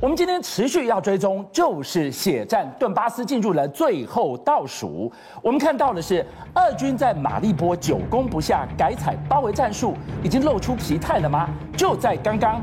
我们今天持续要追踪，就是血战顿巴斯进入了最后倒数。我们看到的是，俄军在马利波久攻不下，改采包围战术，已经露出疲态了吗？就在刚刚，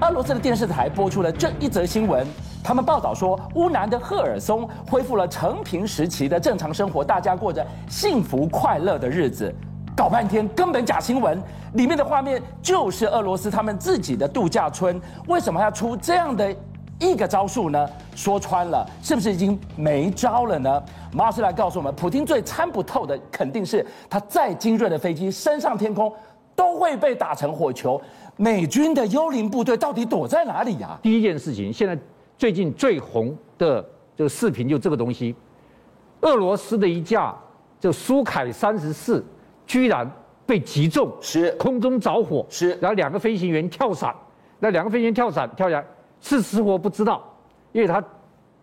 俄罗斯的电视台播出了这一则新闻，他们报道说，乌南的赫尔松恢复了成平时期的正常生活，大家过着幸福快乐的日子。搞半天根本假新闻，里面的画面就是俄罗斯他们自己的度假村，为什么要出这样的一个招数呢？说穿了，是不是已经没招了呢？马老师来告诉我们，普京最参不透的肯定是他再精锐的飞机升上天空都会被打成火球。美军的幽灵部队到底躲在哪里呀、啊？第一件事情，现在最近最红的这个视频就这个东西，俄罗斯的一架就苏凯三十四。居然被击中，是空中着火，是然后两个飞行员跳伞，那两个飞行员跳伞跳下来是死活不知道，因为他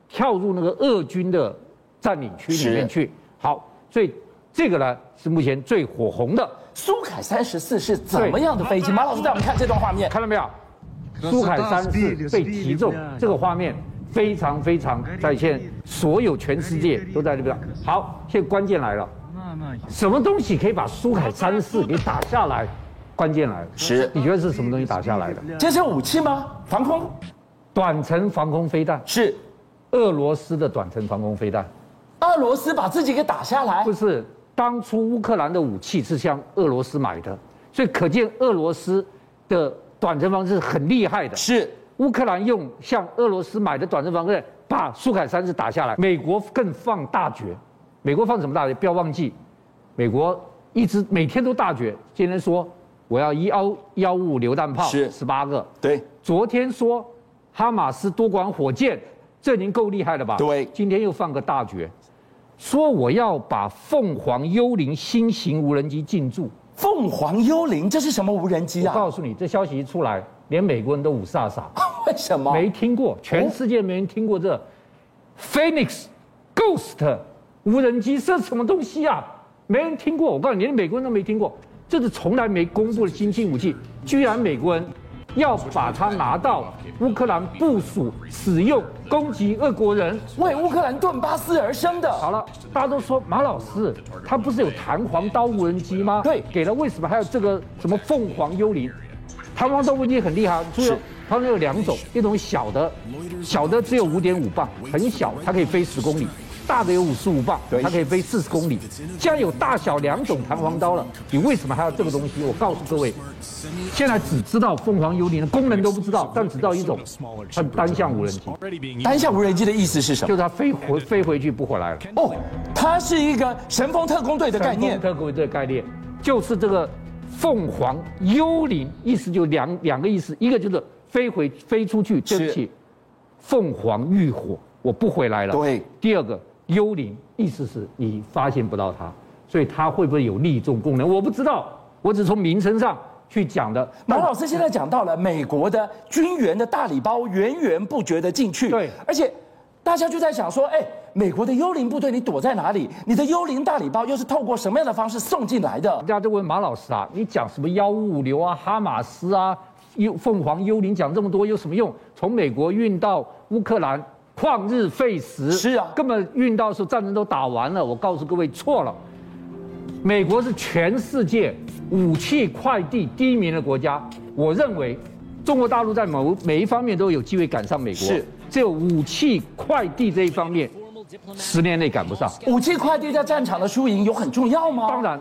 跳入那个俄军的占领区里面去。好，所以这个呢是目前最火红的。苏凯三十四是怎么样的飞机？马老师带我们看这段画面，看到没有？苏凯三十四被击中，这个画面非常非常在线，所有全世界都在这边。好，现在关键来了。什么东西可以把苏凯三十四给打下来？关键来了，是，你觉得是什么东西打下来的？这是武器吗？防空，短程防空飞弹，是俄罗斯的短程防空飞弹。俄罗斯把自己给打下来？不是，当初乌克兰的武器是向俄罗斯买的，所以可见俄罗斯的短程防空是很厉害的。是，乌克兰用向俄罗斯买的短程防空把苏凯三十打下来，美国更放大绝。美国放什么大绝？不要忘记。美国一直每天都大绝，今天说我要幺幺五榴弹炮是十八个，对。昨天说哈马斯多管火箭，这已经够厉害了吧？对。今天又放个大绝，说我要把凤凰幽灵新型无人机进驻。凤凰幽灵这是什么无人机啊？我告诉你，这消息一出来，连美国人都五煞煞。为什么？没听过，全世界没人听过这 Phoenix Ghost 无人机是什么东西啊？没人听过，我告诉你，连美国人都没听过，这是从来没公布的新兴武器，居然美国人要把它拿到乌克兰部署使用，攻击俄国人，为乌克兰顿巴斯而生的。好了，大家都说马老师，他不是有弹簧刀无人机吗？对，给了，为什么还有这个什么凤凰幽灵？弹簧刀无人机很厉害，就是它们有两种，一种小的，小的只有五点五磅，很小，它可以飞十公里。大的有五十五磅，它可以飞四十公里。既然有大小两种弹簧刀了，你为什么还要这个东西？我告诉各位，现在只知道凤凰幽灵的功能都不知道，但只知道一种，它单向无人机。单向无人机的意思是什么？就是它飞回飞回去不回来了。哦，它是一个神风特工队的概念。神风特工队的概念就是这个凤凰幽灵，意思就两两个意思，一个就是飞回飞出去，对不起，凤凰浴火，我不回来了。对，第二个。幽灵意思是你发现不到它，所以它会不会有利众功能？我不知道，我只是从名称上去讲的。马老师现在讲到了美国的军援的大礼包源源不绝的进去，对，而且大家就在想说，哎，美国的幽灵部队你躲在哪里？你的幽灵大礼包又是透过什么样的方式送进来的？大家都问马老师啊，你讲什么幺五五流啊、哈马斯啊、幽凤凰幽灵讲这么多有什么用？从美国运到乌克兰。旷日费时，是啊，根本运到时候战争都打完了。我告诉各位错了，美国是全世界武器快递第一名的国家。我认为中国大陆在某每一方面都有机会赶上美国，是只有武器快递这一方面。十年内赶不上。武器快递在战场的输赢有很重要吗？当然，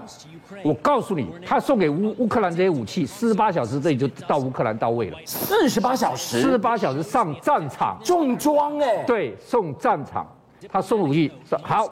我告诉你，他送给乌乌克兰这些武器，四十八小时这里就到乌克兰到位了。四十八小时，四十八小时上战场，重装哎。对，送战场，他送武器好。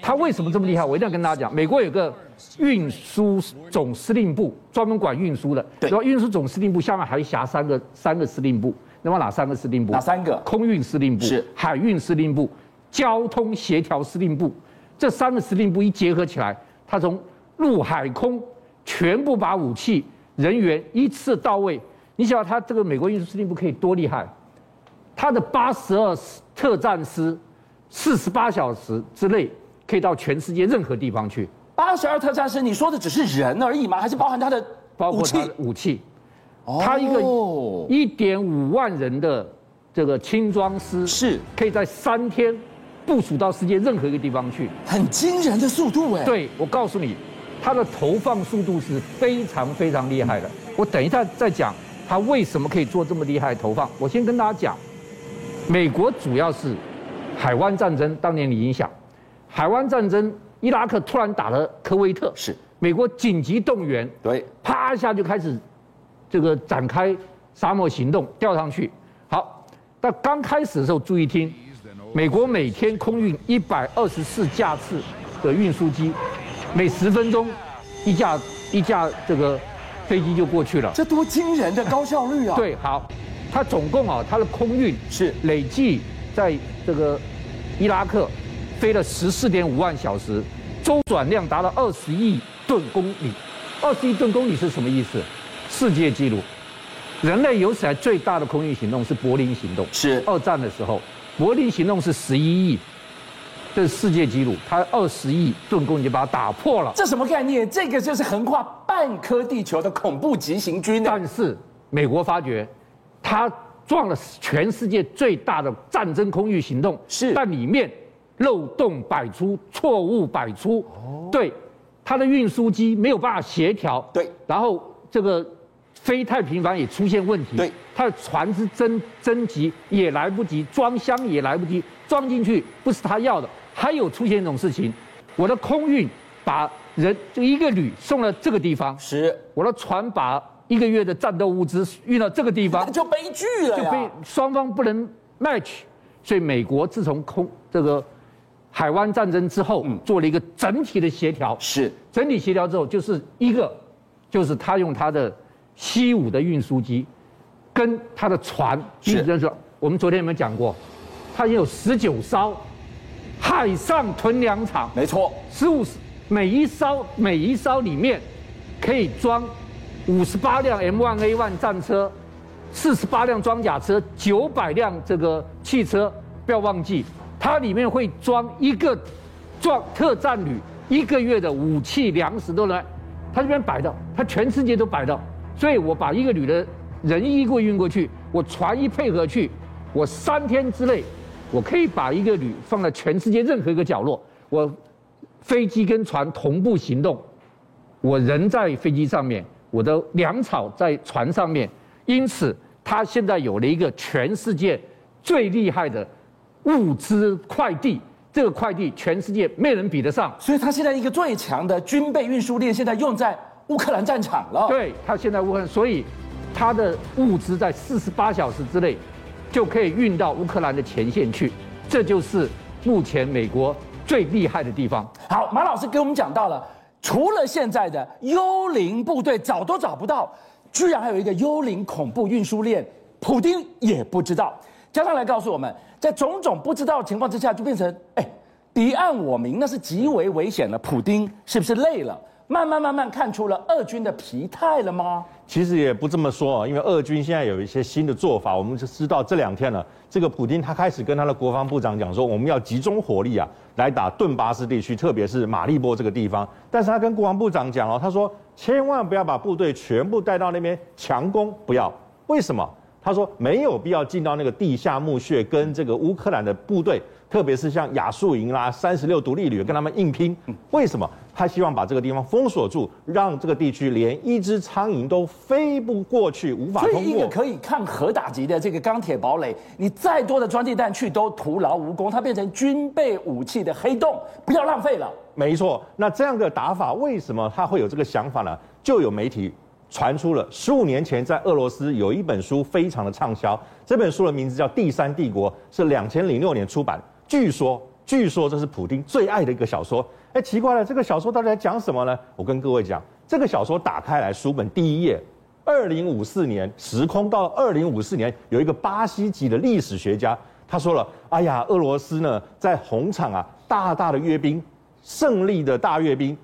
他为什么这么厉害？我一定要跟大家讲，美国有个运输总司令部，专门管运输的。对。然后运输总司令部下面还辖三个三个司令部，那么哪三个司令部？哪三个？空运司令部是，海运司令部。交通协调司令部，这三个司令部一结合起来，他从陆海空全部把武器人员一次到位。你晓得他这个美国运输司令部可以多厉害？他的八十二特战师，四十八小时之内可以到全世界任何地方去。八十二特战师，你说的只是人而已吗？还是包含他的包括他的武器？他一个一点五万人的这个轻装师是可以在三天部署到世界任何一个地方去，很惊人的速度哎。对，我告诉你，它的投放速度是非常非常厉害的。我等一下再讲它为什么可以做这么厉害的投放。我先跟大家讲，美国主要是海湾战争当年的影响，海湾战争，伊拉克突然打了科威特，是美国紧急动员，对，啪一下就开始这个展开沙漠行动，调上去。好，但刚开始的时候注意听。美国每天空运一百二十四架次的运输机，每十分钟一架一架这个飞机就过去了。这多惊人的高效率啊！对，好，它总共啊，它的空运是累计在这个伊拉克飞了十四点五万小时，周转量达到二十亿吨公里。二十亿吨公里是什么意思？世界纪录。人类有史以来最大的空运行动是柏林行动，是二战的时候。柏林行动是十一亿，这是世界纪录，它二十亿吨公里就把它打破了。这什么概念？这个就是横跨半颗地球的恐怖急行军。但是美国发觉，它撞了全世界最大的战争空域行动，是，但里面漏洞百出，错误百出。哦，对，它的运输机没有办法协调。对，然后这个。飞太频繁也出现问题，对，它的船只增增级也来不及，装箱也来不及，装进去不是他要的。还有出现一种事情，我的空运把人就一个旅送了这个地方，是我的船把一个月的战斗物资运到这个地方，就悲剧了，就被双方不能 match。所以美国自从空这个海湾战争之后，做了一个整体的协调，是整体协调之后，就是一个就是他用他的。西武的运输机，跟他的船，是说，我们昨天有没有讲过？它也有十九艘海上囤粮场，没错，十五每一艘每一艘里面可以装五十八辆 M1A1 战车，四十八辆装甲车，九百辆这个汽车。不要忘记，它里面会装一个装特战旅一个月的武器粮食都来，它这边摆的，它全世界都摆到。所以我把一个旅的人衣柜运过去，我船一配合去，我三天之内，我可以把一个旅放在全世界任何一个角落。我飞机跟船同步行动，我人在飞机上面，我的粮草在船上面。因此，他现在有了一个全世界最厉害的物资快递，这个快递全世界没人比得上。所以，它现在一个最强的军备运输链，现在用在。乌克兰战场了，对，他现在乌克兰，所以他的物资在四十八小时之内就可以运到乌克兰的前线去，这就是目前美国最厉害的地方。好，马老师给我们讲到了，除了现在的幽灵部队找都找不到，居然还有一个幽灵恐怖运输链，普丁也不知道。加上来告诉我们，在种种不知道的情况之下，就变成哎，敌暗我明，那是极为危险的。普丁是不是累了？慢慢慢慢看出了俄军的疲态了吗？其实也不这么说啊，因为俄军现在有一些新的做法，我们就知道这两天了，这个普丁他开始跟他的国防部长讲说，我们要集中火力啊，来打顿巴斯地区，特别是马利波这个地方。但是他跟国防部长讲哦，他说千万不要把部队全部带到那边强攻，不要。为什么？他说没有必要进到那个地下墓穴，跟这个乌克兰的部队。特别是像亚速营啦、三十六独立旅跟他们硬拼，为什么？他希望把这个地方封锁住，让这个地区连一只苍蝇都飞不过去，无法通过。所以一个可以抗核打击的这个钢铁堡垒，你再多的装地弹去都徒劳无功，它变成军备武器的黑洞，不要浪费了。没错，那这样的打法为什么他会有这个想法呢？就有媒体传出了，十五年前在俄罗斯有一本书非常的畅销，这本书的名字叫《第三帝国》，是两千零六年出版。据说，据说这是普丁最爱的一个小说。哎，奇怪了，这个小说到底在讲什么呢？我跟各位讲，这个小说打开来，书本第一页，二零五四年，时空到二零五四年，有一个巴西籍的历史学家，他说了：“哎呀，俄罗斯呢，在红场啊，大大的阅兵，胜利的大阅兵，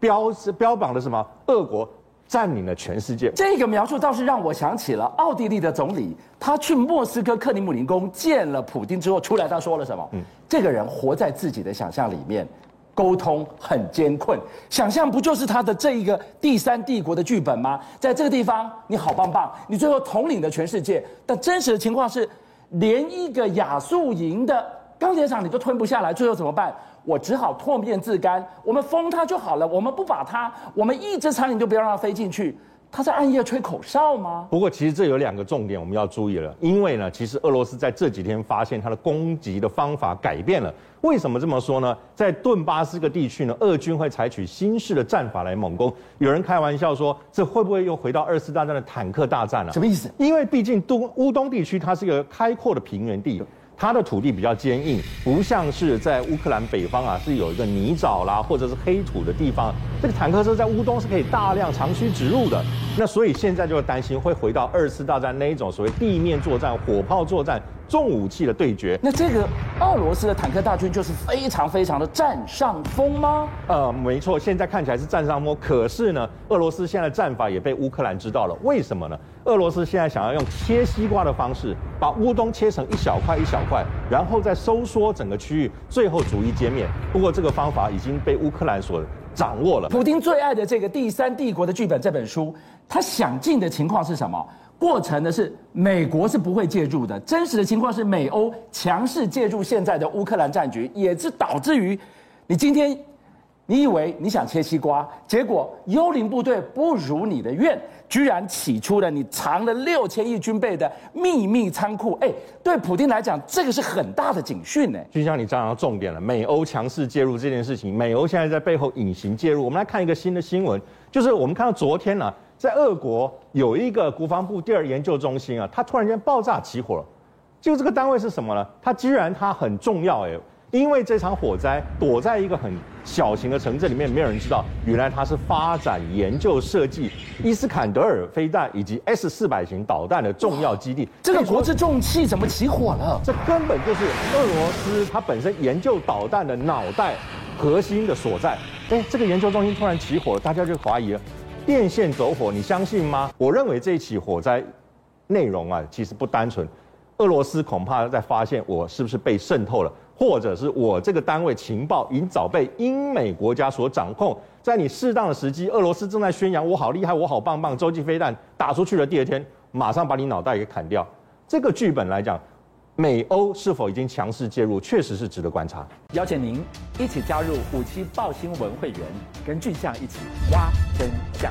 标标榜的什么？俄国。”占领了全世界。这个描述倒是让我想起了奥地利的总理，他去莫斯科克里姆林宫见了普京之后出来，他说了什么？嗯，这个人活在自己的想象里面，沟通很艰困。想象不就是他的这一个第三帝国的剧本吗？在这个地方你好棒棒，你最后统领了全世界。但真实的情况是，连一个亚速营的钢铁厂你都吞不下来，最后怎么办？我只好唾面自干，我们封它就好了，我们不把它，我们一只苍蝇都不要让它飞进去。他在暗夜吹口哨吗？不过其实这有两个重点我们要注意了，因为呢，其实俄罗斯在这几天发现它的攻击的方法改变了。为什么这么说呢？在顿巴斯个地区呢，俄军会采取新式的战法来猛攻。有人开玩笑说，这会不会又回到二次大战的坦克大战了？什么意思？因为毕竟东乌东地区它是一个开阔的平原地。它的土地比较坚硬，不像是在乌克兰北方啊，是有一个泥沼啦，或者是黑土的地方。这个坦克车在乌东是可以大量长驱直入的。那所以现在就会担心会回到二次大战那一种所谓地面作战、火炮作战、重武器的对决。那这个俄罗斯的坦克大军就是非常非常的占上风吗？呃，没错，现在看起来是占上风。可是呢，俄罗斯现在的战法也被乌克兰知道了。为什么呢？俄罗斯现在想要用切西瓜的方式，把乌东切成一小块一小块，然后再收缩整个区域，最后逐一歼灭。不过这个方法已经被乌克兰所掌握了。普京最爱的这个《第三帝国的剧本》这本书，他想尽的情况是什么？过程呢是美国是不会介入的，真实的情况是美欧强势介入现在的乌克兰战局，也是导致于你今天。你以为你想切西瓜，结果幽灵部队不如你的愿，居然起出了你藏了六千亿军备的秘密仓库。哎，对普丁来讲，这个是很大的警讯呢。就像你讲到重点了，美欧强势介入这件事情，美欧现在在背后隐形介入。我们来看一个新的新闻，就是我们看到昨天呢、在俄国有一个国防部第二研究中心啊，它突然间爆炸起火了。就这个单位是什么呢？它居然它很重要哎。因为这场火灾躲在一个很小型的城镇里面，没有人知道，原来它是发展研究设计伊斯坎德尔飞弹以及 S 四百型导弹的重要基地。这个国之重器怎么起火了？这根本就是俄罗斯它本身研究导弹的脑袋核心的所在。哎，这个研究中心突然起火了，大家就怀疑了，电线走火，你相信吗？我认为这一起火灾内容啊，其实不单纯，俄罗斯恐怕在发现我是不是被渗透了。或者是我这个单位情报已经早被英美国家所掌控，在你适当的时机，俄罗斯正在宣扬我好厉害，我好棒棒，洲际飞弹打出去的第二天，马上把你脑袋给砍掉。这个剧本来讲，美欧是否已经强势介入，确实是值得观察。邀请您一起加入五七报新闻会员，跟俊相一起挖真相。